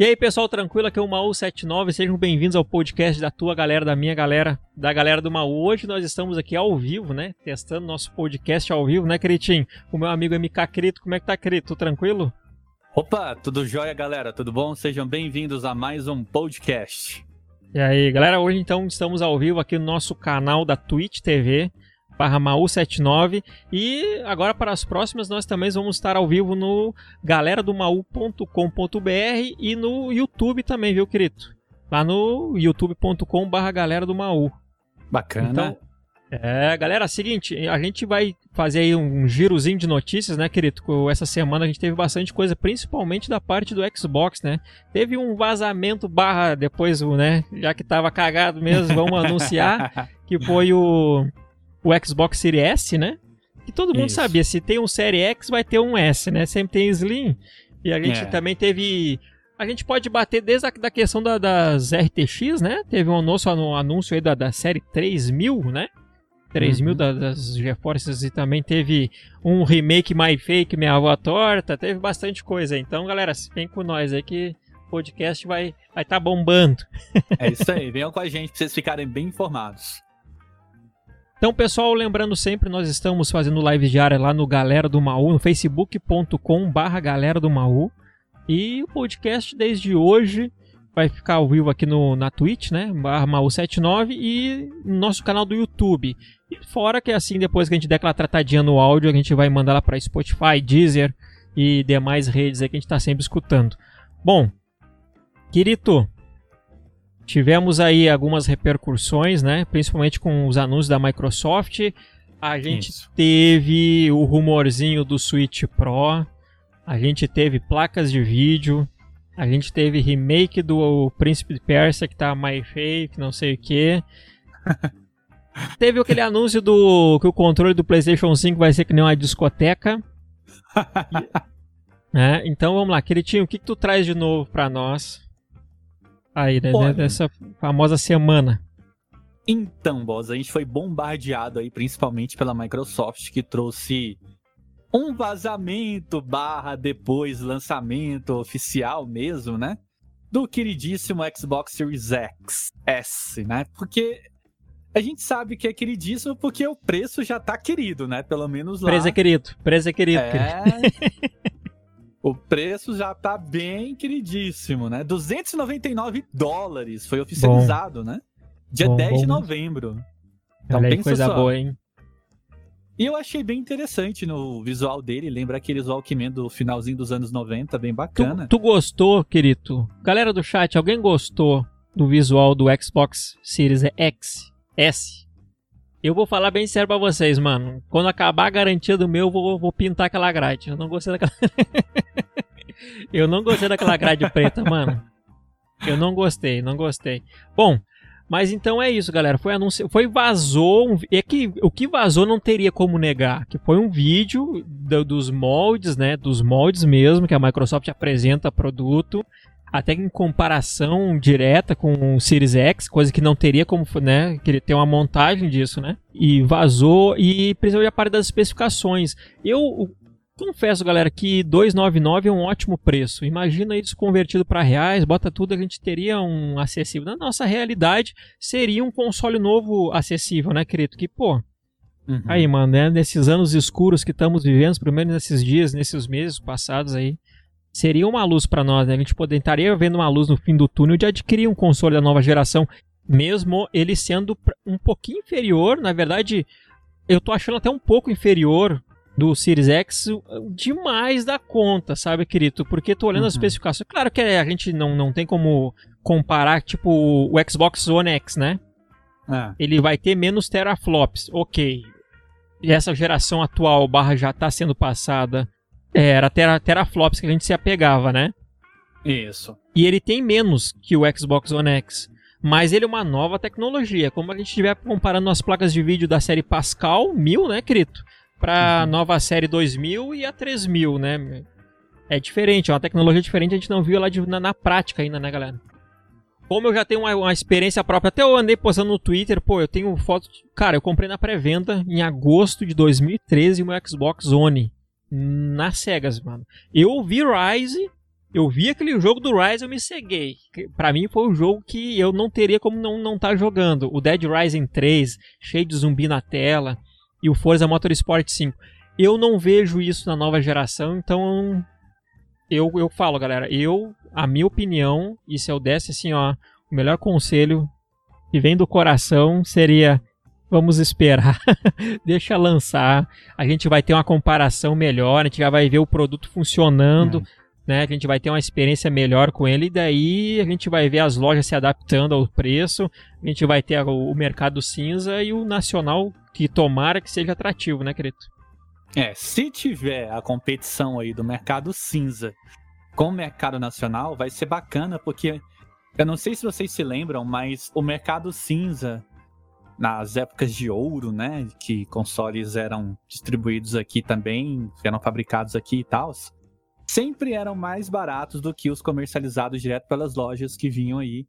E aí, pessoal, tranquilo? Aqui é o Maú79. Sejam bem-vindos ao podcast da tua galera, da minha galera, da galera do Maú. Hoje nós estamos aqui ao vivo, né? Testando nosso podcast ao vivo, né, Critinho? O meu amigo MK Crito. Como é que tá, Crito? Tranquilo? Opa, tudo jóia, galera? Tudo bom? Sejam bem-vindos a mais um podcast. E aí, galera, hoje então estamos ao vivo aqui no nosso canal da Twitch TV barra Maú79. E agora para as próximas nós também vamos estar ao vivo no galeradomaú.com.br e no YouTube também, viu, querido? Lá no youtube.com barra galera do Maú. Bacana. Então, é, galera, é seguinte, a gente vai fazer aí um girozinho de notícias, né, querido? Essa semana a gente teve bastante coisa, principalmente da parte do Xbox, né? Teve um vazamento barra depois, né, já que tava cagado mesmo, vamos anunciar que foi o o Xbox Series S, né? Que todo mundo Isso. sabia, se tem um Série X, vai ter um S, né? Sempre tem Slim. E a gente é. também teve. A gente pode bater desde a da questão da, das RTX, né? Teve um anúncio, um anúncio aí da, da série 3000, né? 3000 uhum. das GeForces e também teve um remake My Fake, Minha Avó Torta, teve bastante coisa. Então, galera, vem com nós aí que o podcast vai estar vai tá bombando. É isso aí, venham com a gente pra vocês ficarem bem informados. Então, pessoal, lembrando sempre, nós estamos fazendo live diária lá no Galera do Maú, no facebook.com barra Galera do Maú. E o podcast desde hoje vai ficar ao vivo aqui no, na Twitch, né? Barra Maú79 e no nosso canal do YouTube. E fora que assim, depois que a gente der aquela tratadinha no áudio, a gente vai mandar lá para Spotify, Deezer e demais redes aí que a gente está sempre escutando. Bom, Quirito, Tivemos aí algumas repercussões, né? Principalmente com os anúncios da Microsoft. A gente Isso. teve o rumorzinho do Switch Pro. A gente teve placas de vídeo. A gente teve remake do Príncipe de Persia que tá My Fake, não sei o que. teve aquele anúncio do que o controle do PlayStation 5 vai ser que nem uma discoteca. é, então vamos lá, Queridinho, o que, que tu traz de novo para nós? Aí, né, Olha, dessa famosa semana. Então, Boss, a gente foi bombardeado aí, principalmente pela Microsoft, que trouxe um vazamento barra depois lançamento oficial mesmo, né? Do queridíssimo Xbox Series X, S, né? Porque a gente sabe que é queridíssimo porque o preço já tá querido, né? Pelo menos lá. Preço é querido, preço é querido. É... O preço já tá bem queridíssimo, né? 299 dólares foi oficializado, bom. né? Dia bom, 10 bom. de novembro. Então, Olha coisa só. boa, hein? E eu achei bem interessante no visual dele, lembra aqueles Walkman do finalzinho dos anos 90, bem bacana. Tu, tu gostou, querido? Galera do chat, alguém gostou do visual do Xbox Series X, S? Eu vou falar bem sério pra vocês, mano. Quando acabar a garantia do meu, eu vou, vou pintar aquela grade. Eu não gostei daquela. eu não gostei daquela grade preta, mano. Eu não gostei, não gostei. Bom, mas então é isso, galera. Foi anúncio, foi vazou, um, é que o que vazou não teria como negar, que foi um vídeo do, dos moldes, né, dos moldes mesmo que a Microsoft apresenta produto até em comparação direta com o Series X, coisa que não teria como, né, que ele tem uma montagem disso, né? E vazou e precisou de a parte das especificações. Eu confesso, galera, que 299 é um ótimo preço. Imagina isso convertido para reais, bota tudo, a gente teria um acessível. Na nossa realidade, seria um console novo acessível, né, querido? Que, pô, Uhum. Aí, mano, né? Nesses anos escuros que estamos vivendo, pelo menos nesses dias, nesses meses passados aí, seria uma luz para nós, né? A gente poder, estaria vendo uma luz no fim do túnel de adquirir um console da nova geração, mesmo ele sendo um pouquinho inferior, na verdade, eu tô achando até um pouco inferior do Series X demais da conta, sabe, querido? Porque tô olhando uhum. as especificações. Claro que a gente não, não tem como comparar, tipo, o Xbox One X, né? É. Ele vai ter menos teraflops, ok. E essa geração atual barra já está sendo passada é, era tera, teraflops que a gente se apegava, né? Isso. E ele tem menos que o Xbox One X. Mas ele é uma nova tecnologia. Como a gente estiver comparando as placas de vídeo da série Pascal 1000, né, Crito? Para a uhum. nova série 2000 e a 3000, né? É diferente, é uma tecnologia diferente, a gente não viu ela de, na, na, prática ainda, né, galera? Como eu já tenho uma, uma, experiência própria, até eu andei postando no Twitter, pô, eu tenho foto. Cara, eu comprei na pré-venda em agosto de 2013 o meu Xbox One nas cegas, mano. Eu vi Rise Eu vi aquele jogo do Rise, eu me ceguei. Para mim foi um jogo que eu não teria como não não estar tá jogando. O Dead Rising 3, cheio de zumbi na tela, e o Forza Motorsport 5. Eu não vejo isso na nova geração, então eu, eu falo, galera, eu, a minha opinião, e se eu desse assim, ó, o melhor conselho que vem do coração seria vamos esperar, deixa lançar, a gente vai ter uma comparação melhor, a gente já vai ver o produto funcionando, é né? A gente vai ter uma experiência melhor com ele e daí a gente vai ver as lojas se adaptando ao preço, a gente vai ter o mercado cinza e o nacional que tomara que seja atrativo, né, querido? É, se tiver a competição aí do mercado cinza com o mercado nacional, vai ser bacana porque eu não sei se vocês se lembram, mas o mercado cinza nas épocas de ouro, né, que consoles eram distribuídos aqui também, eram fabricados aqui e tal, sempre eram mais baratos do que os comercializados direto pelas lojas que vinham aí,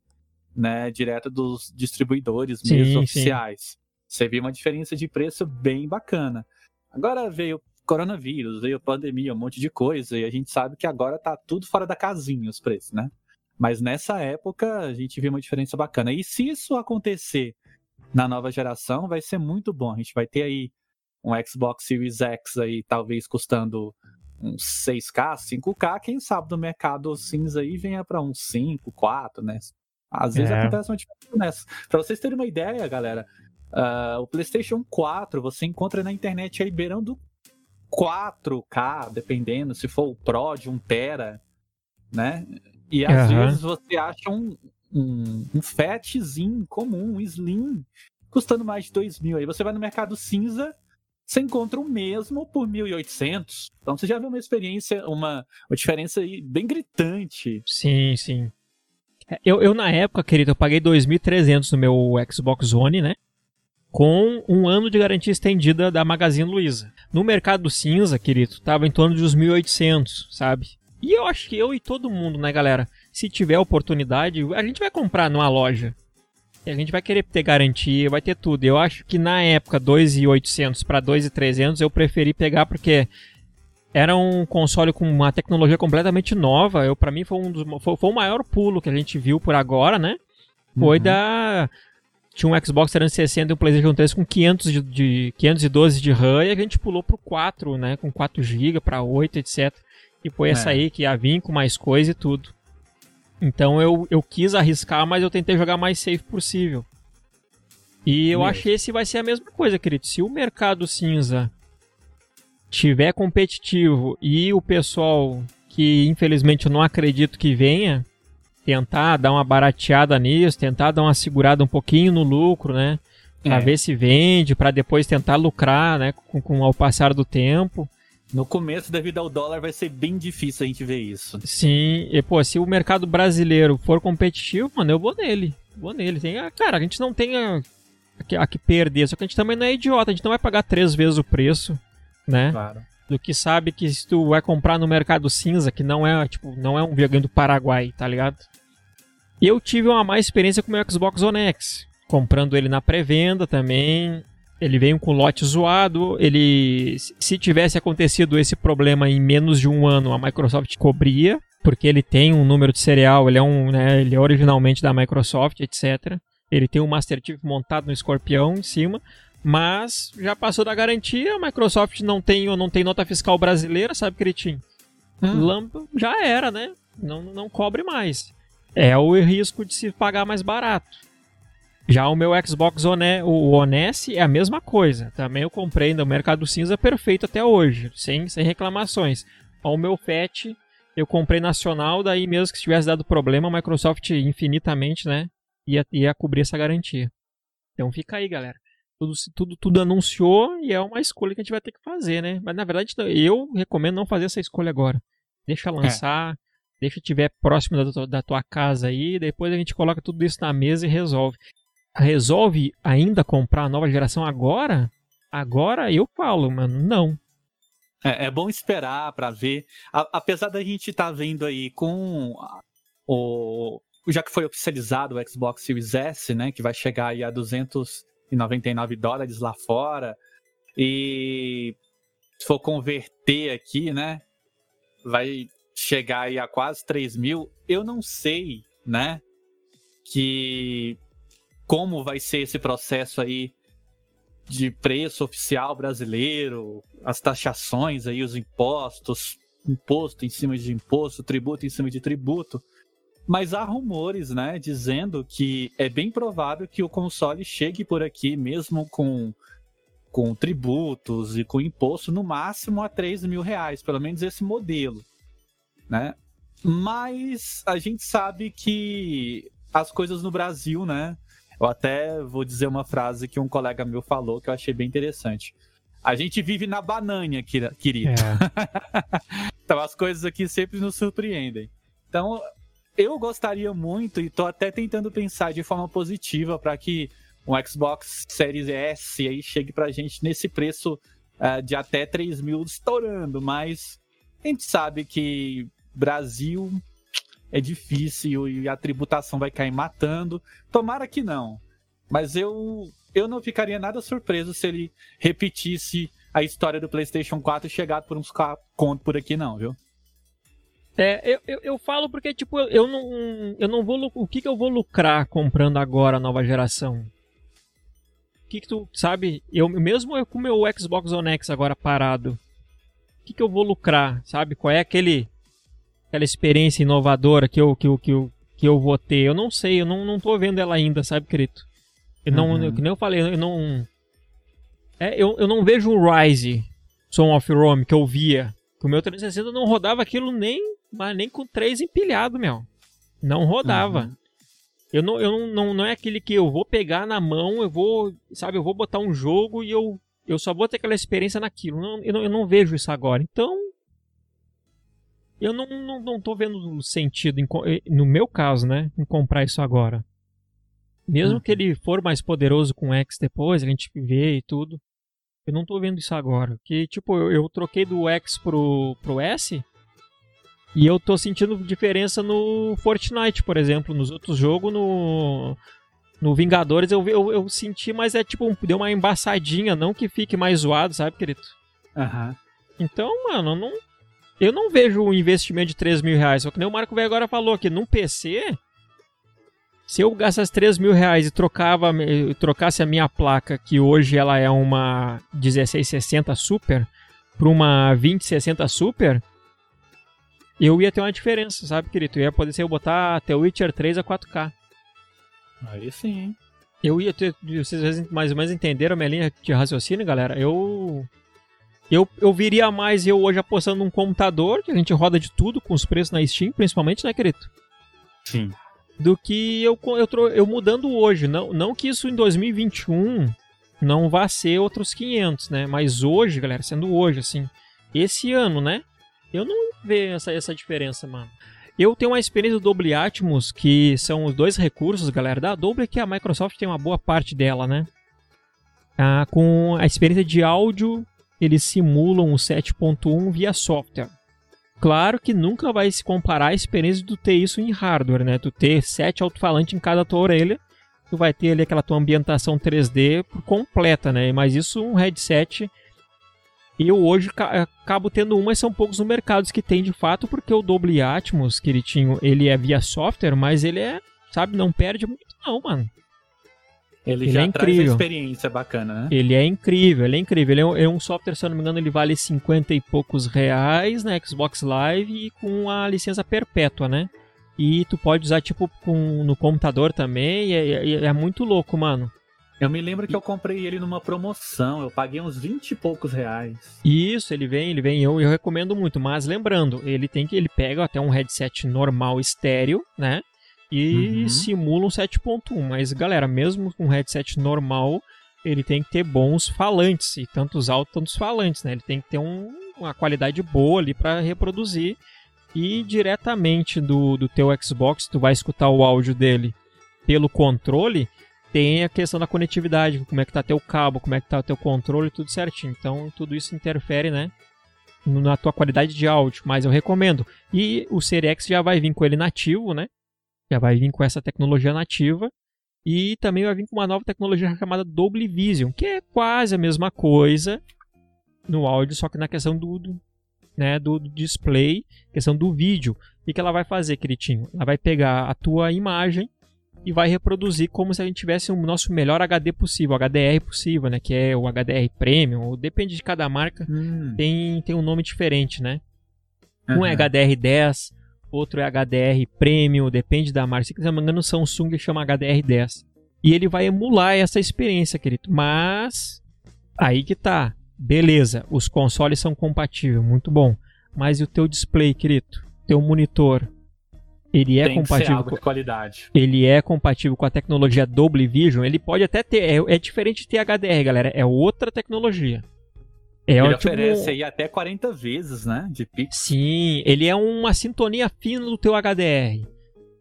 né, direto dos distribuidores sim, mesmo oficiais. Você viu uma diferença de preço bem bacana. Agora veio coronavírus, veio pandemia, um monte de coisa, e a gente sabe que agora tá tudo fora da casinha os preços, né? Mas nessa época a gente viu uma diferença bacana. E se isso acontecer na nova geração, vai ser muito bom. A gente vai ter aí um Xbox Series X aí, talvez custando uns 6K, 5K, quem sabe do mercado cinza aí venha para uns 5, 4, né? Às vezes é. acontece uma diferença nessa. Para vocês terem uma ideia, galera, uh, o PlayStation 4 você encontra na internet aí beirando 4K, dependendo, se for o Pro de 1 Tera, né? E às uhum. vezes você acha um, um, um fatzinho comum, um slim, custando mais de 2 mil. Aí você vai no mercado cinza, você encontra o mesmo por 1.800. Então você já vê uma experiência, uma, uma diferença aí bem gritante. Sim, sim. Eu, eu na época, querido, eu paguei 2.300 no meu Xbox One, né? Com um ano de garantia estendida da Magazine Luiza. No mercado cinza, querido, tava em torno de uns 1.800, sabe? E eu acho que eu e todo mundo, né, galera? Se tiver oportunidade, a gente vai comprar numa loja a gente vai querer ter garantia, vai ter tudo. Eu acho que na época 2.800 para 2.300 eu preferi pegar porque era um console com uma tecnologia completamente nova. Eu para mim foi um dos foi, foi, o maior pulo que a gente viu por agora, né? Foi uhum. da tinha um Xbox 360 e um PlayStation 3 com 500 de, de 512 de RAM e a gente pulou pro 4, né, com 4 GB para 8, etc. E foi é. essa aí que ia vir com mais coisa e tudo. Então eu, eu quis arriscar, mas eu tentei jogar mais safe possível. E eu acho que esse vai ser a mesma coisa, querido. Se o mercado cinza tiver competitivo e o pessoal que infelizmente eu não acredito que venha tentar dar uma barateada nisso, tentar dar uma segurada um pouquinho no lucro, né? Pra é. ver se vende, para depois tentar lucrar, né? Com, com ao passar do tempo. No começo, devido ao dólar, vai ser bem difícil a gente ver isso. Sim, e pô, se o mercado brasileiro for competitivo, mano, eu vou nele. Vou nele. Tem, cara, a gente não tem a, a, a, que perder, só que a gente também não é idiota, a gente não vai pagar três vezes o preço, né? Claro. Do que sabe que se tu vai comprar no mercado cinza, que não é, tipo, não é um videogame do Paraguai, tá ligado? Eu tive uma má experiência com o meu Xbox One X, comprando ele na pré-venda também. Ele veio com lote zoado. Ele, se tivesse acontecido esse problema em menos de um ano, a Microsoft cobria, porque ele tem um número de serial, ele é um, né, ele é originalmente da Microsoft, etc. Ele tem um Master Chief montado no Escorpião em cima, mas já passou da garantia. A Microsoft não tem ou não tem nota fiscal brasileira, sabe, Cretinho? Hum. já era, né? Não, não cobre mais. É o risco de se pagar mais barato. Já o meu Xbox One, o One S é a mesma coisa. Também eu comprei no Mercado Cinza perfeito até hoje, sem, sem reclamações. O meu FAT eu comprei nacional, daí mesmo que tivesse dado problema, a Microsoft infinitamente, né, ia, ia cobrir essa garantia. Então fica aí, galera. Tudo, tudo, tudo anunciou e é uma escolha que a gente vai ter que fazer, né? Mas na verdade eu recomendo não fazer essa escolha agora. Deixa lançar, é. deixa tiver próximo da, da tua casa aí, depois a gente coloca tudo isso na mesa e resolve resolve ainda comprar a nova geração agora? Agora eu falo, mano, não. É, é bom esperar para ver. A, apesar da gente estar tá vendo aí com o. Já que foi oficializado o Xbox Series S, né? Que vai chegar aí a 299 dólares lá fora. E se for converter aqui, né? Vai chegar aí a quase 3 mil, eu não sei, né? Que como vai ser esse processo aí de preço oficial brasileiro, as taxações aí, os impostos, imposto em cima de imposto, tributo em cima de tributo. Mas há rumores, né, dizendo que é bem provável que o console chegue por aqui, mesmo com, com tributos e com imposto, no máximo a 3 mil reais, pelo menos esse modelo, né? Mas a gente sabe que as coisas no Brasil, né? Eu até vou dizer uma frase que um colega meu falou que eu achei bem interessante. A gente vive na banana, querido. É. então as coisas aqui sempre nos surpreendem. Então, eu gostaria muito, e tô até tentando pensar de forma positiva para que um Xbox Series S aí chegue pra gente nesse preço uh, de até 3 mil estourando, mas a gente sabe que Brasil é difícil e a tributação vai cair matando. Tomara que não. Mas eu, eu não ficaria nada surpreso se ele repetisse a história do PlayStation 4 e chegar por uns contos por aqui, não, viu? É, eu, eu, eu, falo porque, tipo, eu não, eu não vou. O que, que eu vou lucrar comprando agora a nova geração? O que, que tu. Sabe? Eu mesmo eu com o meu Xbox One X agora parado. O que, que eu vou lucrar? Sabe? Qual é aquele. Aquela experiência inovadora que eu, que eu, que eu, que eu vou ter? Eu não sei, eu não, não tô vendo ela ainda, sabe, querido? Eu não, uhum. que nem eu falei, eu não. É, eu, eu não vejo o Rise Son of Rome que eu via. Que o meu 360 não rodava aquilo nem mas nem com três empilhado, meu. Não rodava. Uhum. Eu, não, eu não, não, não é aquele que eu vou pegar na mão, eu vou, sabe, eu vou botar um jogo e eu, eu só vou ter aquela experiência naquilo. Não, eu, não, eu não vejo isso agora. Então, eu não, não, não tô vendo sentido, em, no meu caso, né, em comprar isso agora. Mesmo uhum. que ele for mais poderoso com X depois, a gente vê e tudo. Eu não tô vendo isso agora. Que, tipo, eu, eu troquei do X pro, pro S e eu tô sentindo diferença no Fortnite, por exemplo. Nos outros jogos, no, no Vingadores, eu, eu, eu senti, mas é tipo, deu uma embaçadinha, não que fique mais zoado, sabe, querido? Aham. Uhum. Então, mano, não, eu não vejo um investimento de 3 mil reais. Só que nem o Marco Velho agora falou que num PC, se eu gastasse 3 mil reais e trocava, trocasse a minha placa, que hoje ela é uma 1660 Super, para uma 2060 Super, eu ia ter uma diferença, sabe, querido? Eu ia poder ser eu botar até o Witcher 3 a 4K. Aí sim. Eu ia ter. Vocês mais ou menos entenderam a minha linha de raciocínio, galera? Eu. Eu, eu viria mais eu hoje apostando num computador, que a gente roda de tudo com os preços na Steam, principalmente, né, querido? Sim. Do que eu, eu, eu mudando hoje. Não, não que isso em 2021 não vá ser outros 500, né? Mas hoje, galera, sendo hoje, assim, esse ano, né? Eu não vejo essa, essa diferença, mano. Eu tenho uma experiência do Dolby Atmos, que são os dois recursos, galera, da Dolby, que a Microsoft tem uma boa parte dela, né? Ah, com a experiência de áudio, eles simulam o 7.1 via software. Claro que nunca vai se comparar a experiência de tu ter isso em hardware, né? Tu ter sete alto-falantes em cada tua orelha, tu vai ter ali aquela tua ambientação 3D completa, né? Mas isso um headset eu hoje acabo tendo um, mas são poucos no mercado que tem de fato, porque o Dolby Atmos que ele tinha, ele é via software, mas ele é, sabe, não perde muito não, mano. Ele, ele já é incrível. traz experiência bacana, né? Ele é incrível, ele é incrível. Ele é um, é um, software, se eu não me engano, ele vale 50 e poucos reais na Xbox Live e com a licença perpétua, né? E tu pode usar, tipo, com, no computador também, e é, é, é muito louco, mano. Eu me lembro que eu comprei ele numa promoção, eu paguei uns 20 e poucos reais. Isso, ele vem, ele vem, eu, eu recomendo muito, mas lembrando, ele tem que ele pega até um headset normal estéreo, né? E uhum. simula um 7.1, mas galera, mesmo com um headset normal, ele tem que ter bons falantes, e tantos altos, tantos falantes, né? Ele tem que ter um, uma qualidade boa ali para reproduzir e diretamente do, do teu Xbox, tu vai escutar o áudio dele pelo controle, tem a questão da conectividade, como é que tá teu cabo, como é que tá o teu controle, tudo certinho. Então, tudo isso interfere, né? Na tua qualidade de áudio, mas eu recomendo. E o Series X já vai vir com ele nativo, né? Já vai vir com essa tecnologia nativa. E também vai vir com uma nova tecnologia chamada Dolby Vision, que é quase a mesma coisa no áudio, só que na questão do, do né, do display, questão do vídeo. O que ela vai fazer, queridinho? Ela vai pegar a tua imagem e vai reproduzir como se a gente tivesse o nosso melhor HD possível, HDR possível, né? Que é o HDR Premium, depende de cada marca, hum. tem, tem um nome diferente, né? Uhum. Um é HDR10, outro é HDR Premium, depende da marca. Se quiser me engano, o Samsung chama HDR10. E ele vai emular essa experiência, querido. Mas aí que tá. Beleza, os consoles são compatíveis, muito bom. Mas e o teu display, querido? Teu monitor, ele é Tem compatível com qualidade. Ele é compatível com a tecnologia Dolby Vision. Ele pode até ter. É, é diferente de ter HDR, galera. É outra tecnologia. É ele oferece aí até 40 vezes, né? De pix. Sim, ele é uma sintonia fina do teu HDR.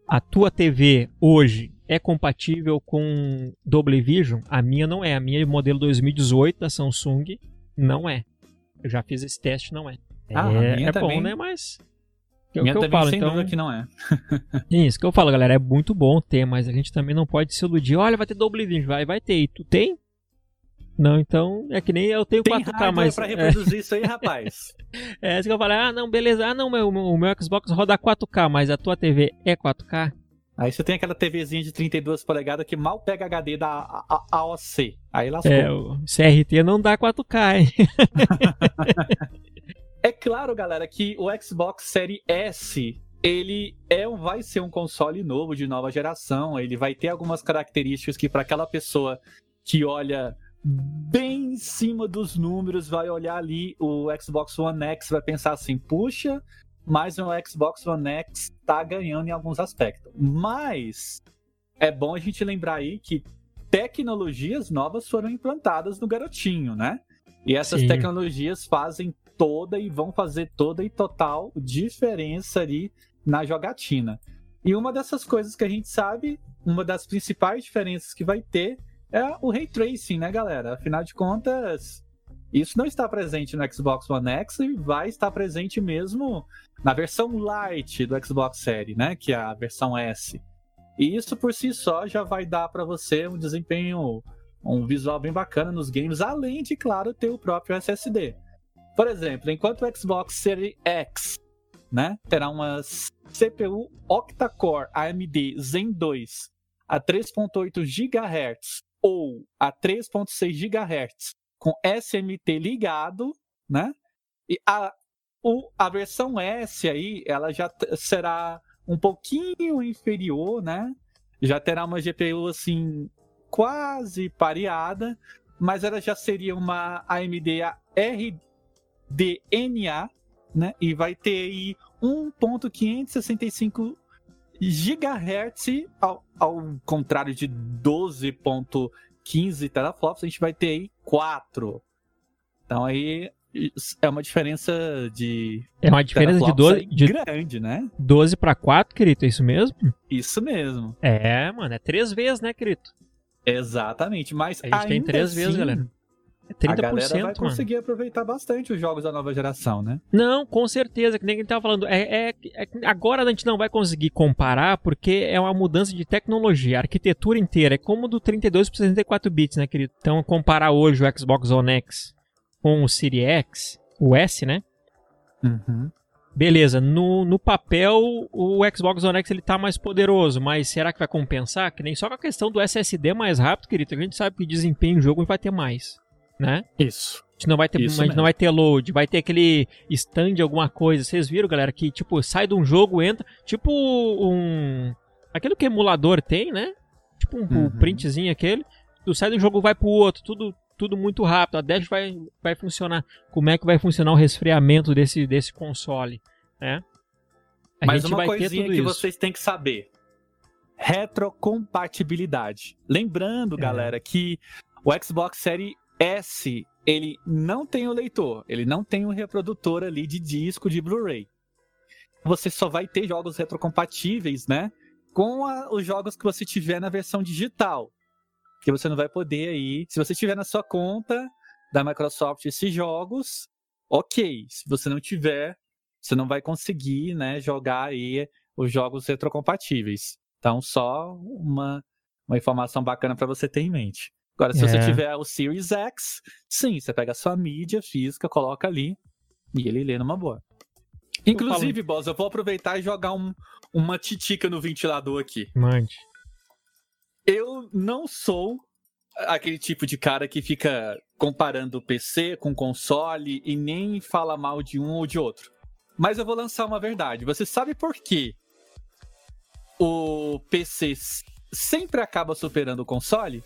A tua TV hoje é compatível com Dolby Vision? A minha não é. A minha é modelo 2018 da Samsung não é. Eu já fiz esse teste, não é. Ah, é, é bom, né? Mas que, Minha que eu falo, sem então... que não é. Isso que eu falo, galera, é muito bom ter, mas a gente também não pode se iludir. Olha, vai ter Double Vision, vai, vai ter. E tu tem? Não, então é que nem eu tenho tem 4K, mas. pra reproduzir é... isso aí, rapaz. é, isso que eu falei, ah, não, beleza. Ah, não, meu, o meu Xbox roda 4K, mas a tua TV é 4K? Aí você tem aquela TVzinha de 32 polegadas que mal pega HD da AOC. Aí lascou. É, o CRT não dá 4K, hein? É claro, galera, que o Xbox Series S ele é, vai ser um console novo de nova geração. Ele vai ter algumas características que para aquela pessoa que olha bem em cima dos números, vai olhar ali o Xbox One X, vai pensar assim, puxa, mas o Xbox One X está ganhando em alguns aspectos. Mas é bom a gente lembrar aí que tecnologias novas foram implantadas no garotinho, né? E essas Sim. tecnologias fazem toda e vão fazer toda e total diferença ali na jogatina. E uma dessas coisas que a gente sabe, uma das principais diferenças que vai ter é o ray tracing, né, galera? Afinal de contas, isso não está presente no Xbox One X e vai estar presente mesmo na versão Lite do Xbox Series, né, que é a versão S. E isso por si só já vai dar para você um desempenho, um visual bem bacana nos games, além de, claro, ter o próprio SSD. Por exemplo, enquanto o Xbox Series X né, terá uma CPU octa-core AMD Zen 2 a 3.8 GHz ou a 3.6 GHz com SMT ligado, né? E a, o, a versão S aí, ela já será um pouquinho inferior, né? Já terá uma GPU assim quase pareada, mas ela já seria uma AMD R DNA, né? E vai ter aí 1.565 GHz, ao, ao contrário de 12.15 teraflops, a gente vai ter aí 4. Então aí é uma diferença de. É uma diferença de 12. De grande, né? 12 para 4, querido, é isso mesmo? Isso mesmo. É, mano, é três vezes, né, querido? Exatamente, mas. A gente tem três assim, vezes, galera. É 30%, a galera vai conseguir mano. aproveitar bastante os jogos da nova geração, né? Não, com certeza, que nem a gente tava falando. É, é, é, agora a gente não vai conseguir comparar porque é uma mudança de tecnologia. A arquitetura inteira é como do 32 para 64 bits, né, querido? Então, comparar hoje o Xbox One X com o Series X, o S, né? Uhum. Beleza, no, no papel o Xbox One X ele tá mais poderoso, mas será que vai compensar? Que nem só com a questão do SSD mais rápido, querido. A gente sabe que desempenho em jogo vai ter mais né? Isso. A gente não vai ter, não vai ter load, vai ter aquele stand alguma coisa. Vocês viram, galera, que tipo sai de um jogo, entra, tipo um aquele que emulador tem, né? Tipo um, uhum. printzinho aquele. Tu sai de um jogo vai pro outro, tudo tudo muito rápido. A dash vai vai funcionar. Como é que vai funcionar o resfriamento desse desse console, né? A Mas uma coisinha que isso. vocês têm que saber. Retrocompatibilidade. Lembrando, é. galera, que o Xbox Series S, ele não tem o leitor, ele não tem um reprodutor ali de disco de Blu-ray. Você só vai ter jogos retrocompatíveis, né? Com a, os jogos que você tiver na versão digital. Que você não vai poder aí. Se você tiver na sua conta da Microsoft esses jogos, ok. Se você não tiver, você não vai conseguir, né, jogar aí os jogos retrocompatíveis. Então, só uma, uma informação bacana para você ter em mente. Agora, se é. você tiver o Series X, sim, você pega a sua mídia física, coloca ali E ele lê numa boa. Inclusive, boss, eu vou aproveitar e jogar um, uma titica no ventilador aqui. Mande. Eu não sou aquele tipo de cara que fica comparando o PC com console e nem fala mal de um ou de outro. Mas eu vou lançar uma verdade. Você sabe por quê o PC sempre acaba superando o console?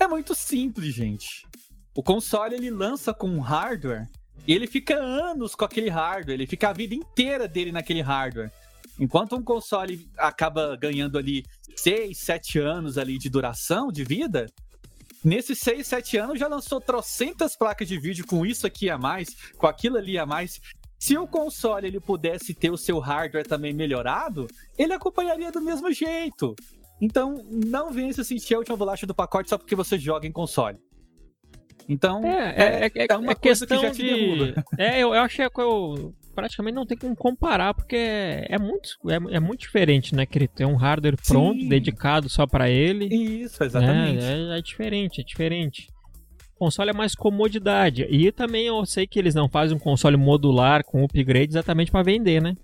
É muito simples, gente. O console ele lança com um hardware e ele fica anos com aquele hardware, ele fica a vida inteira dele naquele hardware. Enquanto um console acaba ganhando ali 6, 7 anos ali de duração de vida, nesses 6, 7 anos já lançou trocentas placas de vídeo com isso aqui a mais, com aquilo ali a mais. Se o console ele pudesse ter o seu hardware também melhorado, ele acompanharia do mesmo jeito. Então, não venha se sentir a última bolacha do pacote só porque você joga em console. Então, é, é, é, é uma é questão que já de. É, eu, eu achei que eu praticamente não tem como comparar, porque é, muito, é, é muito diferente, né, Crito? É um hardware pronto, Sim. dedicado só para ele. Isso, exatamente. É, é, é diferente, é diferente console é mais comodidade. E também eu sei que eles não fazem um console modular com upgrade exatamente para vender, né?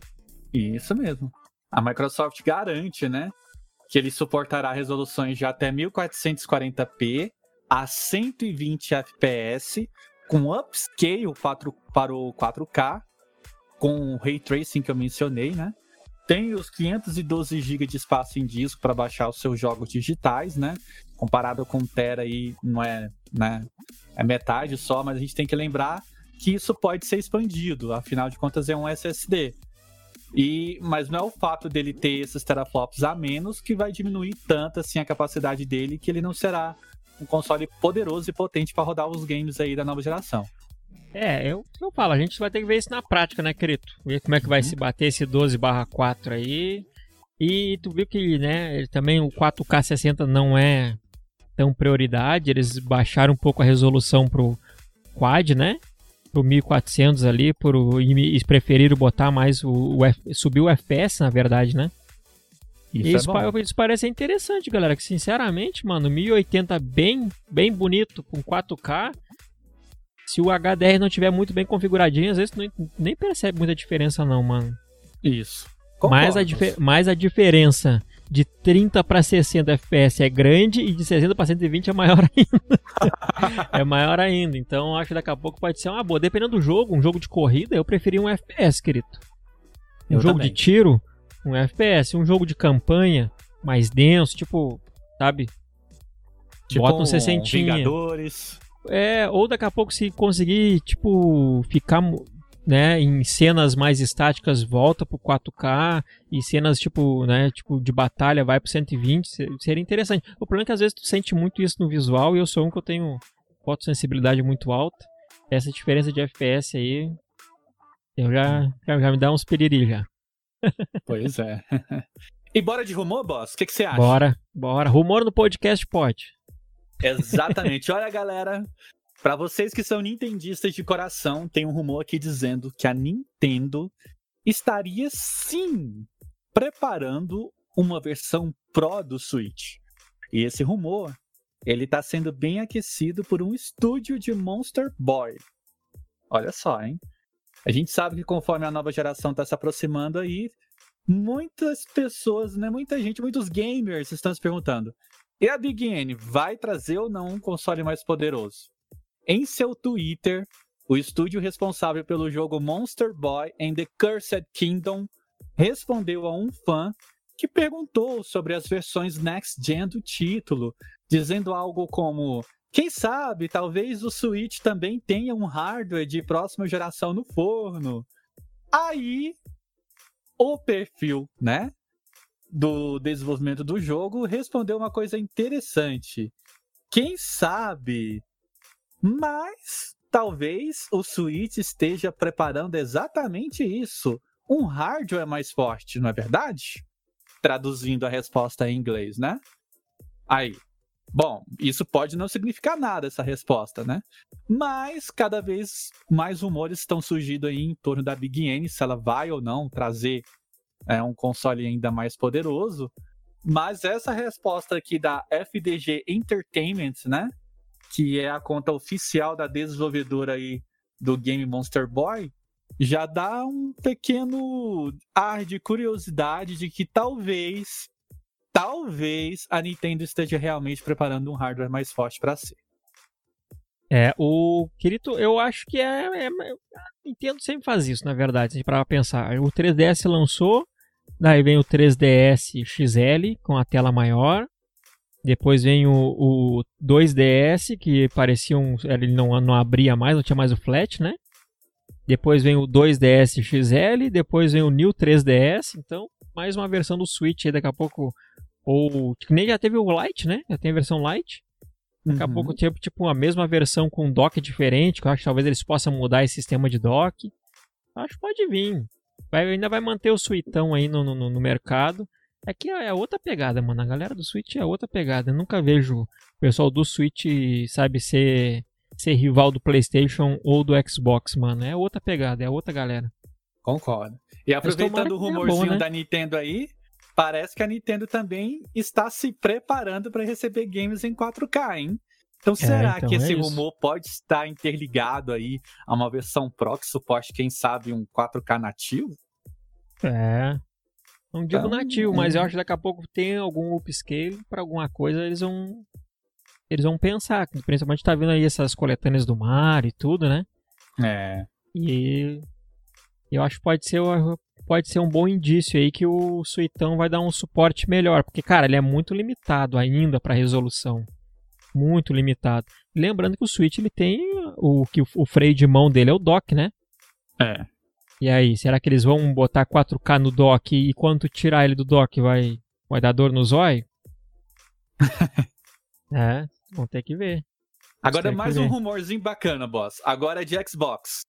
Isso mesmo. A Microsoft garante, né, que ele suportará resoluções de até 1440p a 120 fps com upscale para o 4K com o ray tracing que eu mencionei, né? Tem os 512 GB de espaço em disco para baixar os seus jogos digitais, né? Comparado com o Tera aí não é, né? É metade só, mas a gente tem que lembrar que isso pode ser expandido, afinal de contas é um SSD. E, mas não é o fato dele ter esses teraflops a menos que vai diminuir tanto assim a capacidade dele que ele não será um console poderoso e potente para rodar os games aí da nova geração. É, eu, eu falo, a gente vai ter que ver isso na prática, né, Crito? Ver como é que vai uhum. se bater esse 12 4 aí. E tu viu que, né, também o 4K 60 não é tão prioridade, eles baixaram um pouco a resolução pro quad, né? Pro 1400 ali, pro, e, e preferiram botar mais o, o F, subir o FPS, na verdade, né? Isso, isso, é isso parece interessante, galera. Que sinceramente, mano, 1080 bem, bem bonito com 4K se o HDR não tiver muito bem configuradinho, às vezes tu nem percebe muita diferença não, mano. Isso. Mas a, mas a diferença de 30 para 60 FPS é grande e de 60 para 120 é maior ainda. é maior ainda. Então acho que daqui a pouco pode ser uma boa. Dependendo do jogo, um jogo de corrida, eu preferi um FPS, querido. Um eu jogo também. de tiro, um FPS. Um jogo de campanha, mais denso, tipo, sabe? Tipo Bota um 60. Vingadores. É, ou daqui a pouco se conseguir, tipo, ficar né, em cenas mais estáticas volta pro 4K e cenas tipo, né, tipo de batalha vai pro 120, seria interessante. O problema é que às vezes tu sente muito isso no visual e eu sou um que eu tenho fotossensibilidade muito alta. Essa diferença de FPS aí eu já já, já me dá uns piriri já. Pois é. E bora de rumor, boss? O que, que você acha? Bora, bora. Rumor no podcast pode. Exatamente. Olha, galera, para vocês que são nintendistas de coração, tem um rumor aqui dizendo que a Nintendo estaria sim preparando uma versão Pro do Switch. E esse rumor, ele está sendo bem aquecido por um estúdio de Monster Boy. Olha só, hein? A gente sabe que conforme a nova geração está se aproximando aí, muitas pessoas, né, muita gente, muitos gamers estão se perguntando: e a Big N vai trazer ou não um console mais poderoso? Em seu Twitter, o estúdio responsável pelo jogo Monster Boy and the Cursed Kingdom respondeu a um fã que perguntou sobre as versões next gen do título, dizendo algo como: quem sabe, talvez o Switch também tenha um hardware de próxima geração no forno. Aí, o perfil, né, do desenvolvimento do jogo respondeu uma coisa interessante. Quem sabe? Mas talvez o Switch esteja preparando exatamente isso. Um hardware mais forte, não é verdade? Traduzindo a resposta em inglês, né? Aí. Bom, isso pode não significar nada, essa resposta, né? Mas cada vez mais rumores estão surgindo aí em torno da Big N, se ela vai ou não trazer é um console ainda mais poderoso. Mas essa resposta aqui da FDG Entertainment, né? Que é a conta oficial da desenvolvedora aí do game Monster Boy, já dá um pequeno ar de curiosidade de que talvez, talvez a Nintendo esteja realmente preparando um hardware mais forte para ser. É, o Kirito, eu acho que é, é, Nintendo sempre faz isso, na verdade, para pensar. O 3DS lançou, daí vem o 3DS XL com a tela maior, depois vem o, o 2DS que parecia um, ele não, não abria mais, não tinha mais o flat, né? Depois vem o 2DS XL, depois vem o New 3DS, então mais uma versão do Switch aí daqui a pouco. Ou nem já teve o Lite, né? Já tem a versão Lite. Daqui a uhum. pouco tem tipo a mesma versão com dock diferente, que eu acho que talvez eles possam mudar esse sistema de dock. Acho que pode vir. Vai, ainda vai manter o suitão aí no, no, no mercado. É que é outra pegada, mano. A galera do Switch é outra pegada. Eu nunca vejo o pessoal do Switch, sabe, ser ser rival do PlayStation ou do Xbox, mano. É outra pegada, é outra galera. Concordo. E aproveitando o rumorzinho bom, né? da Nintendo aí, parece que a Nintendo também está se preparando para receber games em 4K, hein? Então é, será então que esse é rumor pode estar interligado aí a uma versão Pro que suporte, quem sabe, um 4K nativo? É. Não digo então, nativo, é. mas eu acho que daqui a pouco tem algum upscale para alguma coisa, eles vão eles vão pensar, principalmente tá vendo aí essas coletâneas do mar e tudo, né? É. E eu acho que pode ser, pode ser um bom indício aí que o Suitão vai dar um suporte melhor, porque cara, ele é muito limitado ainda para resolução. Muito limitado. Lembrando que o Switch ele tem o que o freio de mão dele é o dock, né? É. E aí, será que eles vão botar 4K no dock e quando tirar ele do dock vai vai dar dor no zóio? é, Vão ter que ver. Agora mais um rumorzinho bacana, boss. Agora é de Xbox.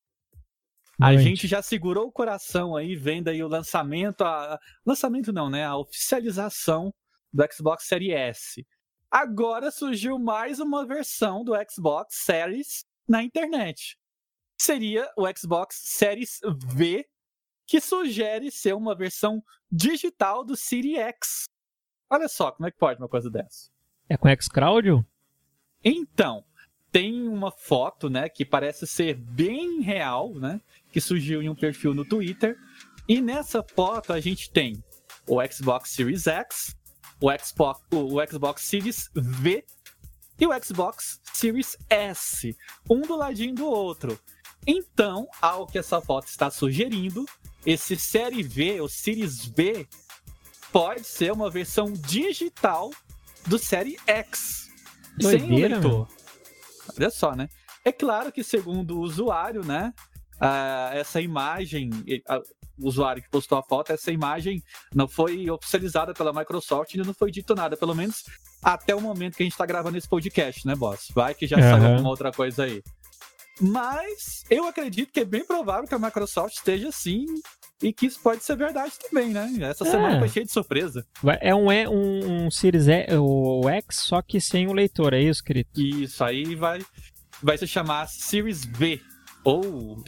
A gente já segurou o coração aí, vendo aí o lançamento, a... lançamento não, né? A oficialização do Xbox Series S. Agora surgiu mais uma versão do Xbox Series na internet. Seria o Xbox Series V, que sugere ser uma versão digital do Series X. Olha só, como é que pode uma coisa dessa? É com xCloud? Então, tem uma foto, né, que parece ser bem real, né, que surgiu em um perfil no Twitter. E nessa foto a gente tem o Xbox Series X, o Xbox, o Xbox Series V e o Xbox Series S, um do ladinho do outro. Então, ao que essa foto está sugerindo, esse Série V, o Series V, pode ser uma versão digital do Série X. Doideira, sem o leitor. Olha só, né? É claro que, segundo o usuário, né? Uh, essa imagem, uh, o usuário que postou a foto, essa imagem não foi oficializada pela Microsoft e não foi dito nada, pelo menos até o momento que a gente está gravando esse podcast, né, boss? Vai que já uhum. saiu alguma outra coisa aí. Mas eu acredito que é bem provável que a Microsoft esteja sim e que isso pode ser verdade também, né? Essa é. semana foi cheia de surpresa. É um, é um, um Series e, o X, só que sem o leitor, é isso, querido? Isso, aí vai, vai se chamar Series V. Ou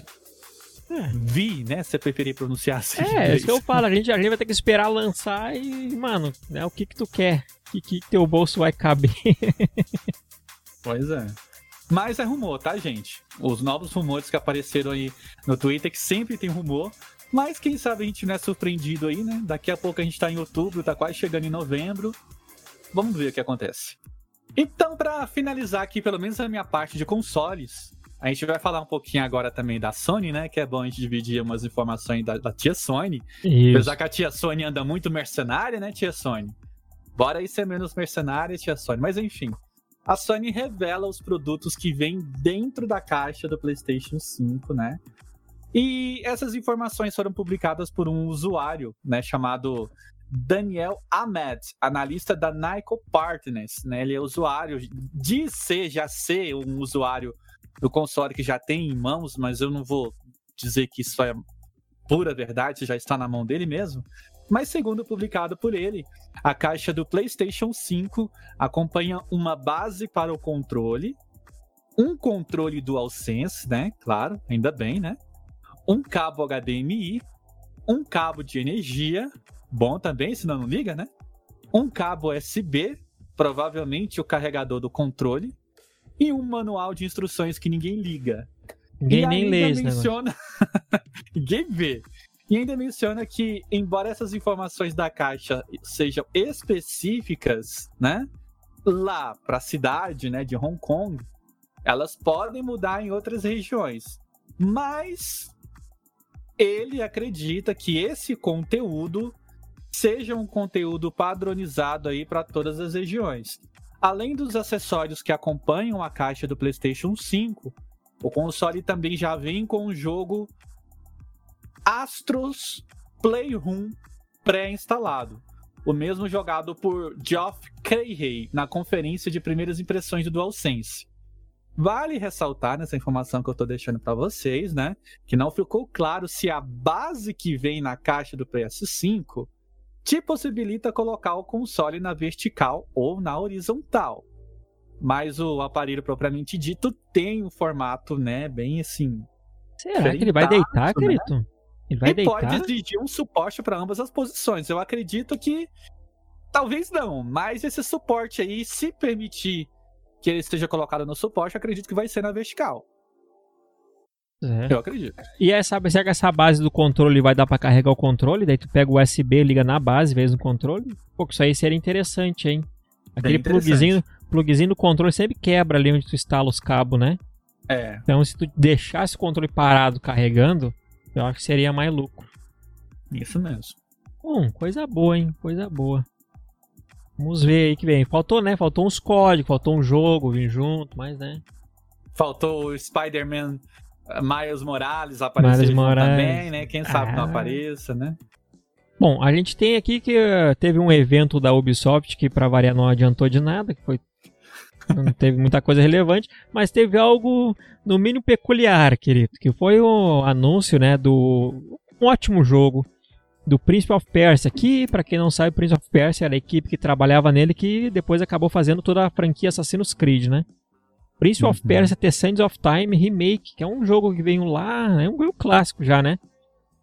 é. Vi, né? Se você preferir pronunciar assim. É, é isso que eu falo. A gente, a gente vai ter que esperar lançar e, mano, né, o que que tu quer? O que, que teu bolso vai caber? pois é. Mas é rumor, tá, gente? Os novos rumores que apareceram aí no Twitter, que sempre tem rumor, mas quem sabe a gente não é surpreendido aí, né? Daqui a pouco a gente tá em outubro, tá quase chegando em novembro. Vamos ver o que acontece. Então, para finalizar aqui, pelo menos a minha parte de consoles, a gente vai falar um pouquinho agora também da Sony, né? Que é bom a gente dividir umas informações da, da tia Sony. Isso. Apesar que a tia Sony anda muito mercenária, né, tia Sony? Bora aí ser menos mercenária, tia Sony. Mas enfim, a Sony revela os produtos que vêm dentro da caixa do PlayStation 5, né? E essas informações foram publicadas por um usuário, né, chamado Daniel Ahmed, analista da Nyko Partners, né? Ele é usuário, diz ser já ser um usuário do console que já tem em mãos, mas eu não vou dizer que isso é pura verdade, já está na mão dele mesmo. Mas segundo publicado por ele, a caixa do PlayStation 5 acompanha uma base para o controle, um controle DualSense, né? Claro, ainda bem, né? um cabo HDMI, um cabo de energia, bom também, senão não liga, né? Um cabo USB, provavelmente o carregador do controle, e um manual de instruções que ninguém liga. Ninguém nem lê menciona... Ninguém vê. E ainda menciona que, embora essas informações da caixa sejam específicas, né, lá para a cidade, né, de Hong Kong, elas podem mudar em outras regiões. Mas ele acredita que esse conteúdo seja um conteúdo padronizado aí para todas as regiões. Além dos acessórios que acompanham a caixa do PlayStation 5, o console também já vem com o jogo Astros Playroom pré-instalado. O mesmo jogado por Geoff Keighley na conferência de primeiras impressões do DualSense. Vale ressaltar nessa informação que eu estou deixando para vocês, né, que não ficou claro se a base que vem na caixa do PS5 te possibilita colocar o console na vertical ou na horizontal. Mas o aparelho propriamente dito tem um formato, né, bem assim. Será que ele vai deitar, né? querido? Ele vai e deitar? pode exigir um suporte para ambas as posições. Eu acredito que talvez não, mas esse suporte aí, se permitir que ele esteja colocado no suporte, acredito que vai ser na vertical. É. Eu acredito. E essa, será que essa base do controle vai dar para carregar o controle? Daí tu pega o USB, liga na base, vez no controle? Pô, isso aí seria interessante, hein? Aquele plugzinho, plugzinho do controle sempre quebra ali onde tu instala os cabos, né? É. Então se tu deixasse o controle parado carregando, eu acho que seria mais lucro. Isso mesmo. Hum, coisa boa, hein? Coisa boa. Vamos ver aí que vem. Faltou, né? Faltou uns códigos, faltou um jogo vir junto, mas né. Faltou o Spider-Man eh, Miles Morales aparecer Miles Morales. também, né? Quem sabe ah. não apareça, né? Bom, a gente tem aqui que uh, teve um evento da Ubisoft que para variar não adiantou de nada, que foi não teve muita coisa relevante, mas teve algo no mínimo peculiar, querido, que foi o anúncio, né, do um ótimo jogo do Prince of Persia, que, para quem não sabe, Prince of Persia era a equipe que trabalhava nele que depois acabou fazendo toda a franquia Assassin's Creed, né? Prince uhum. of Persia The Sands of Time Remake, que é um jogo que veio lá, é um jogo clássico já, né?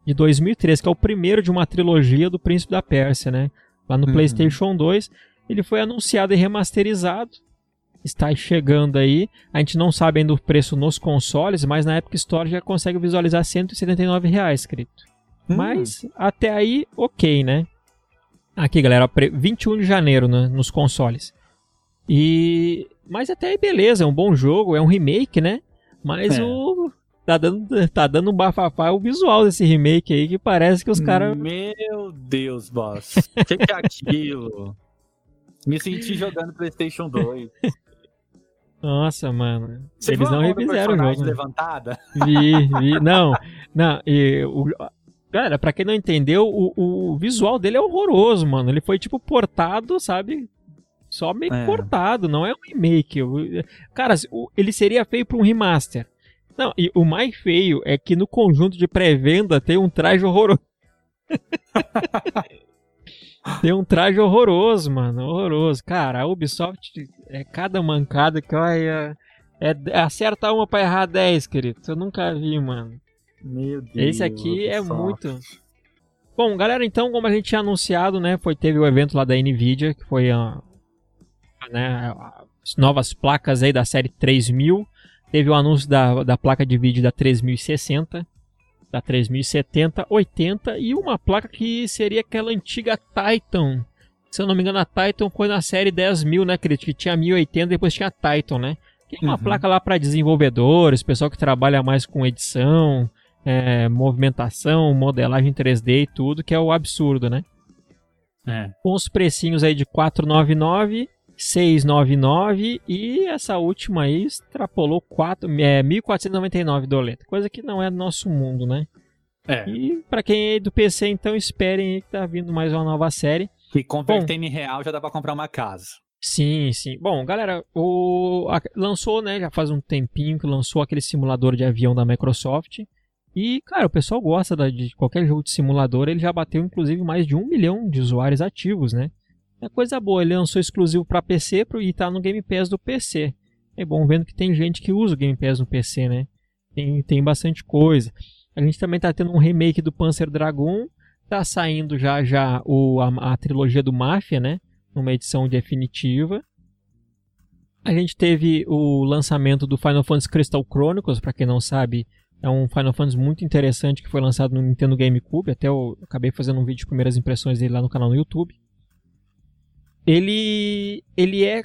De 2003, que é o primeiro de uma trilogia do Príncipe da Pérsia, né? Lá no uhum. PlayStation 2, ele foi anunciado e remasterizado está chegando aí. A gente não sabe ainda o preço nos consoles, mas na Epic Store já consegue visualizar 179 reais, escrito. Hum. Mas até aí, ok, né? Aqui, galera, 21 de janeiro né, nos consoles. E mas até aí beleza, é um bom jogo, é um remake, né? Mas é. o tá dando tá dando um bafafá o visual desse remake aí que parece que os caras Meu Deus, boss. O que, que é aquilo? Me senti jogando PlayStation 2. Nossa, mano. Você Eles não refizeram o jogo. Né? levantada? Vi, vi. Não, não. E, o, cara, pra quem não entendeu, o, o visual dele é horroroso, mano. Ele foi tipo portado, sabe? Só meio é. cortado, não é um remake. Cara, ele seria feio pra um remaster. Não, e o mais feio é que no conjunto de pré-venda tem um traje horroroso. Tem um traje horroroso, mano. Horroroso. Cara, a Ubisoft é cada mancada que olha. É, é acerta uma pra errar 10, querido. Eu nunca vi, mano. Meu Deus. Esse aqui é muito. Bom, galera, então, como a gente tinha anunciado, né? Foi, teve o evento lá da Nvidia, que foi a. Né, as novas placas aí da série 3000. Teve o anúncio da, da placa de vídeo da 3060 da 3070, 80 e uma placa que seria aquela antiga Titan. Se eu não me engano, a Titan foi na série 10000, né, que tinha 1080 depois tinha a Titan, né? Que é uma uhum. placa lá para desenvolvedores, pessoal que trabalha mais com edição, é, movimentação, modelagem 3D e tudo, que é o absurdo, né? É. Com os precinhos aí de 499 699 e essa última aí extrapolou 4, é, 1.499 doleta, coisa que não é do nosso mundo, né? É. E para quem é do PC, então esperem aí que tá vindo mais uma nova série. E convertendo em real já dá para comprar uma casa. Sim, sim. Bom, galera, o a, lançou, né, já faz um tempinho que lançou aquele simulador de avião da Microsoft. E, cara, o pessoal gosta da, de qualquer jogo de simulador, ele já bateu inclusive mais de um milhão de usuários ativos, né? É coisa boa, ele lançou exclusivo para PC e tá no Game Pass do PC. É bom vendo que tem gente que usa o Game Pass no PC, né? Tem, tem bastante coisa. A gente também tá tendo um remake do Panzer Dragon. Tá saindo já já o, a, a trilogia do Mafia, né? Numa edição definitiva. A gente teve o lançamento do Final Fantasy Crystal Chronicles, para quem não sabe, É um Final Fantasy muito interessante que foi lançado no Nintendo GameCube. Até eu acabei fazendo um vídeo de primeiras impressões dele lá no canal no YouTube. Ele, ele é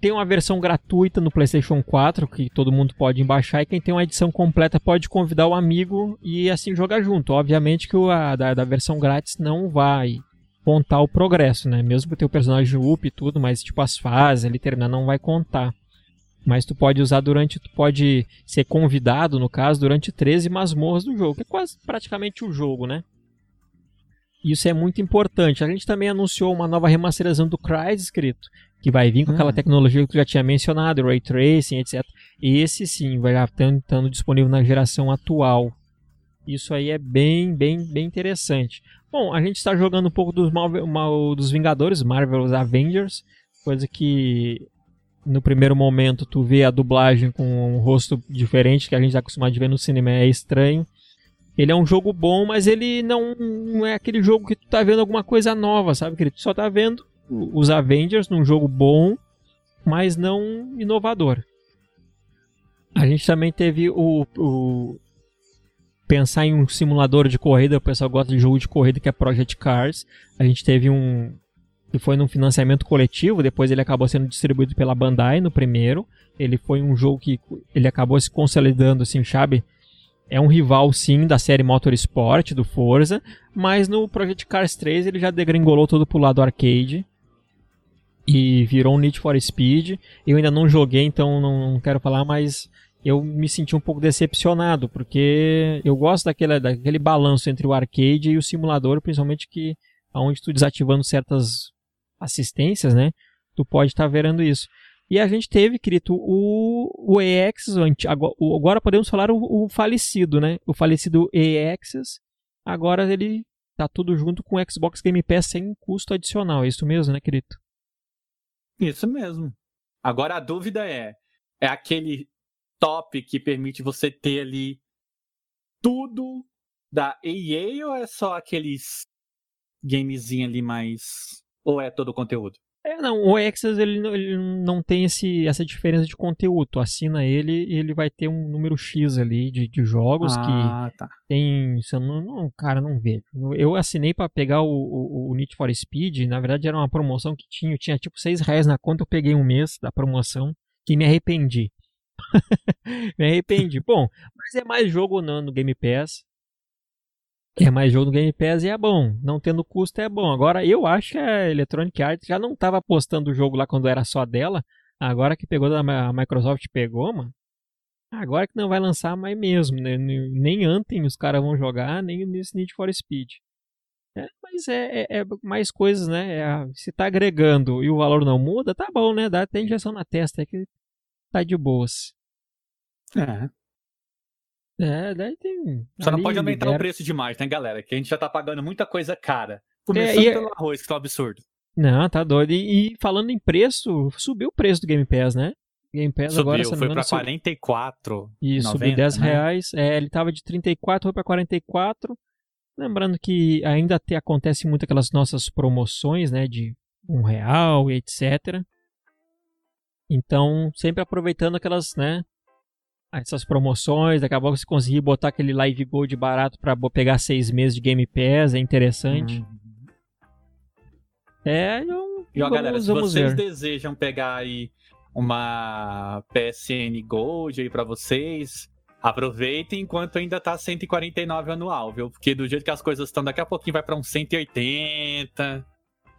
tem uma versão gratuita no PlayStation 4 que todo mundo pode baixar e quem tem uma edição completa pode convidar o amigo e assim jogar junto. Obviamente que o a da, da versão grátis não vai contar o progresso, né? Mesmo que o personagem up e tudo, mas tipo as fases, ele terminar não vai contar. Mas tu pode usar durante, tu pode ser convidado, no caso, durante 13 masmorras do jogo, que é quase praticamente o jogo, né? Isso é muito importante. A gente também anunciou uma nova remasterização do Crysis, escrito, que vai vir com hum. aquela tecnologia que tu já tinha mencionado, Ray Tracing, etc. Esse sim vai estar estando disponível na geração atual. Isso aí é bem, bem, bem interessante. Bom, a gente está jogando um pouco dos, Marvel, dos Vingadores, Marvel's Avengers, coisa que no primeiro momento tu vê a dublagem com um rosto diferente que a gente está acostumado a ver no cinema é estranho. Ele é um jogo bom, mas ele não, não é aquele jogo que tu tá vendo alguma coisa nova, sabe? Que tu só tá vendo os Avengers num jogo bom, mas não inovador. A gente também teve o, o pensar em um simulador de corrida, o pessoal gosta de jogo de corrida que é Project Cars. A gente teve um que foi num financiamento coletivo, depois ele acabou sendo distribuído pela Bandai no primeiro. Ele foi um jogo que ele acabou se consolidando assim, sabe? É um rival sim da série Motorsport do Forza, mas no Project Cars 3 ele já degringolou todo pro lado arcade e virou um Need for Speed. Eu ainda não joguei, então não quero falar, mas eu me senti um pouco decepcionado, porque eu gosto daquele, daquele balanço entre o arcade e o simulador, principalmente que aonde tu desativando certas assistências, né, tu pode estar tá vendo isso. E a gente teve, querido, o, o EX, agora podemos falar o, o falecido, né, o falecido EX, agora ele tá tudo junto com o Xbox Game Pass sem custo adicional, é isso mesmo, né, querido? Isso mesmo. Agora a dúvida é, é aquele top que permite você ter ali tudo da EA ou é só aqueles gamezinho ali mais. Ou é todo o conteúdo? É, não, o Exas ele, ele não tem esse, essa diferença de conteúdo. Tu assina ele e ele vai ter um número X ali de, de jogos ah, que tá. tem. Não, não, cara, não vejo. Eu assinei para pegar o, o, o, Need for Speed, na verdade era uma promoção que tinha, tinha tipo 6 reais na conta, eu peguei um mês da promoção que me arrependi. Me arrependi. Bom, mas é mais jogo não no Game Pass. É mais jogo no Game Pass e é bom. Não tendo custo é bom. Agora, eu acho que a Electronic Arts já não estava postando o jogo lá quando era só dela. Agora que pegou a Microsoft pegou, mano. Agora que não vai lançar mais mesmo. Né? Nem Anthem os caras vão jogar, nem nesse Need for Speed. É, mas é, é, é, mais coisas, né? É, se tá agregando e o valor não muda, tá bom, né? Dá até injeção na testa. É que tá de boas. É. É, daí tem. Só não pode aumentar libera... o preço demais, né, galera? Que a gente já tá pagando muita coisa cara. Começando é, e... pelo arroz, que tá um absurdo. Não, tá doido. E, e, falando em preço, subiu o preço do Game Pass, né? Game Pass subiu, agora, foi pra 44. E subiu 10 né? reais. É, ele tava de 34, foi pra 44. Lembrando que ainda te, acontece muito aquelas nossas promoções, né? De um real e etc. Então, sempre aproveitando aquelas, né? Essas promoções, daqui a pouco você conseguir botar aquele Live Gold barato para pegar seis meses de Game Pass, é interessante. Uhum. É, eu, e ó, vamos, galera, se vocês ver. desejam pegar aí uma PSN Gold aí para vocês, aproveitem enquanto ainda tá 149 anual, viu? Porque do jeito que as coisas estão, daqui a pouquinho vai para uns 180.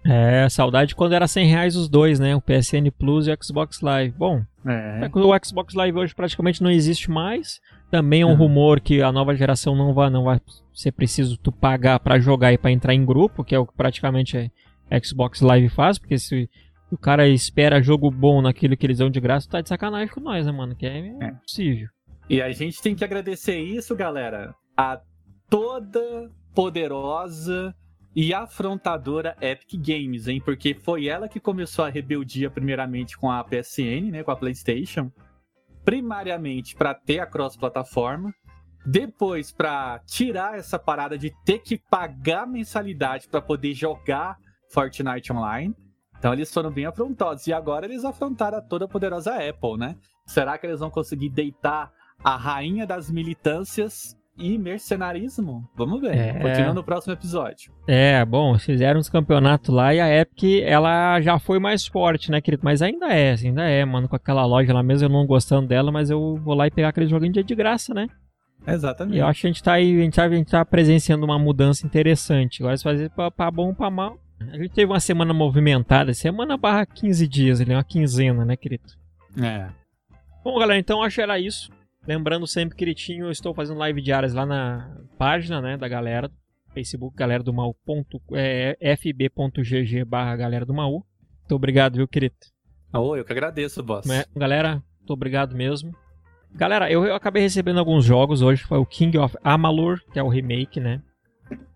É, saudade quando era 100 reais os dois, né? O PSN Plus e o Xbox Live. Bom, é. o Xbox Live hoje praticamente não existe mais. Também é um uhum. rumor que a nova geração não vai, não vai ser preciso tu pagar para jogar e para entrar em grupo, que é o que praticamente a Xbox Live faz, porque se o cara espera jogo bom naquilo que eles dão de graça, tá de sacanagem com nós, né, mano? Que é, é. possível. E a gente tem que agradecer isso, galera, a toda poderosa e afrontadora Epic Games, hein? Porque foi ela que começou a rebeldia primeiramente com a PSN, né, com a PlayStation, primariamente para ter a cross-plataforma, depois para tirar essa parada de ter que pagar mensalidade para poder jogar Fortnite online. Então eles foram bem afrontados e agora eles afrontaram a toda poderosa Apple, né? Será que eles vão conseguir deitar a rainha das militâncias e mercenarismo. Vamos ver. É. Continuando no próximo episódio. É, bom, fizeram uns campeonatos lá e a Epic, ela já foi mais forte, né, querido? Mas ainda é, assim, ainda é, mano, com aquela loja lá mesmo, eu não gostando dela, mas eu vou lá e pegar aquele joguinho de, de graça, né? Exatamente. E eu acho que a gente tá aí, a gente tá, a gente tá presenciando uma mudança interessante. Agora se fazer pra, pra bom ou pra mal. A gente teve uma semana movimentada, semana barra 15 dias, ali, uma quinzena, né, querido? É. Bom, galera, então acho que era isso. Lembrando sempre, queridinho, eu estou fazendo live diárias lá na página, né, da galera, Facebook, galera do mal, ponto, é, fb.gg barra galera do mal. Muito obrigado, viu, querido? Oh, eu que agradeço, boss. É, galera, muito obrigado mesmo. Galera, eu, eu acabei recebendo alguns jogos hoje, foi o King of Amalur, que é o remake, né?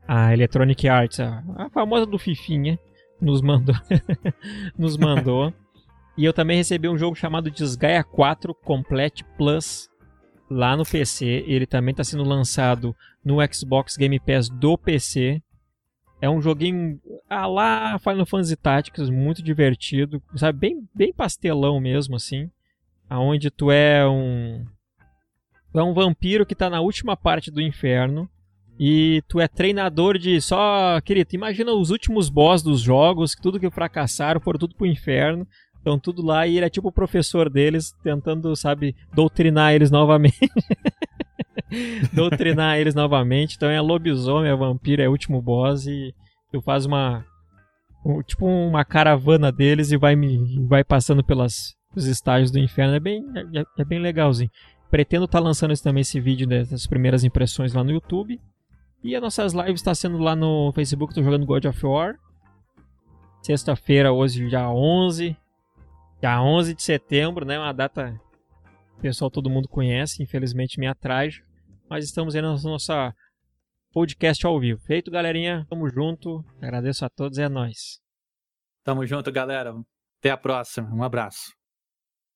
A Electronic Arts, a, a famosa do Fifinha, nos mandou. nos mandou. E eu também recebi um jogo chamado Desgaia 4 Complete Plus lá no PC. Ele também está sendo lançado no Xbox Game Pass do PC. É um joguinho ah, lá Final Fantasy Tactics, muito divertido, sabe? Bem, bem pastelão mesmo, assim. Aonde tu é um. Tu é um vampiro que tá na última parte do inferno. E tu é treinador de só. Querido, imagina os últimos boss dos jogos, tudo que fracassaram foram tudo pro inferno. Estão tudo lá e ele é tipo o professor deles, tentando, sabe, doutrinar eles novamente. doutrinar eles novamente. Então é lobisomem, é vampiro, é último boss e tu faz uma. um- tipo uma caravana deles e vai, me, vai passando pelas, os estágios do inferno. É bem, é, é bem legalzinho. Pretendo estar lançando esse, também esse vídeo dessas primeiras impressões lá no YouTube. E as nossas lives está sendo lá no Facebook, tô jogando God of War. Sexta-feira, hoje, dia 11. Dia 11 de setembro, né? Uma data que o pessoal todo mundo conhece, infelizmente me atrás. Mas estamos aí na nossa podcast ao vivo. Feito, galerinha. Tamo junto. Agradeço a todos e é nóis. Tamo junto, galera. Até a próxima. Um abraço.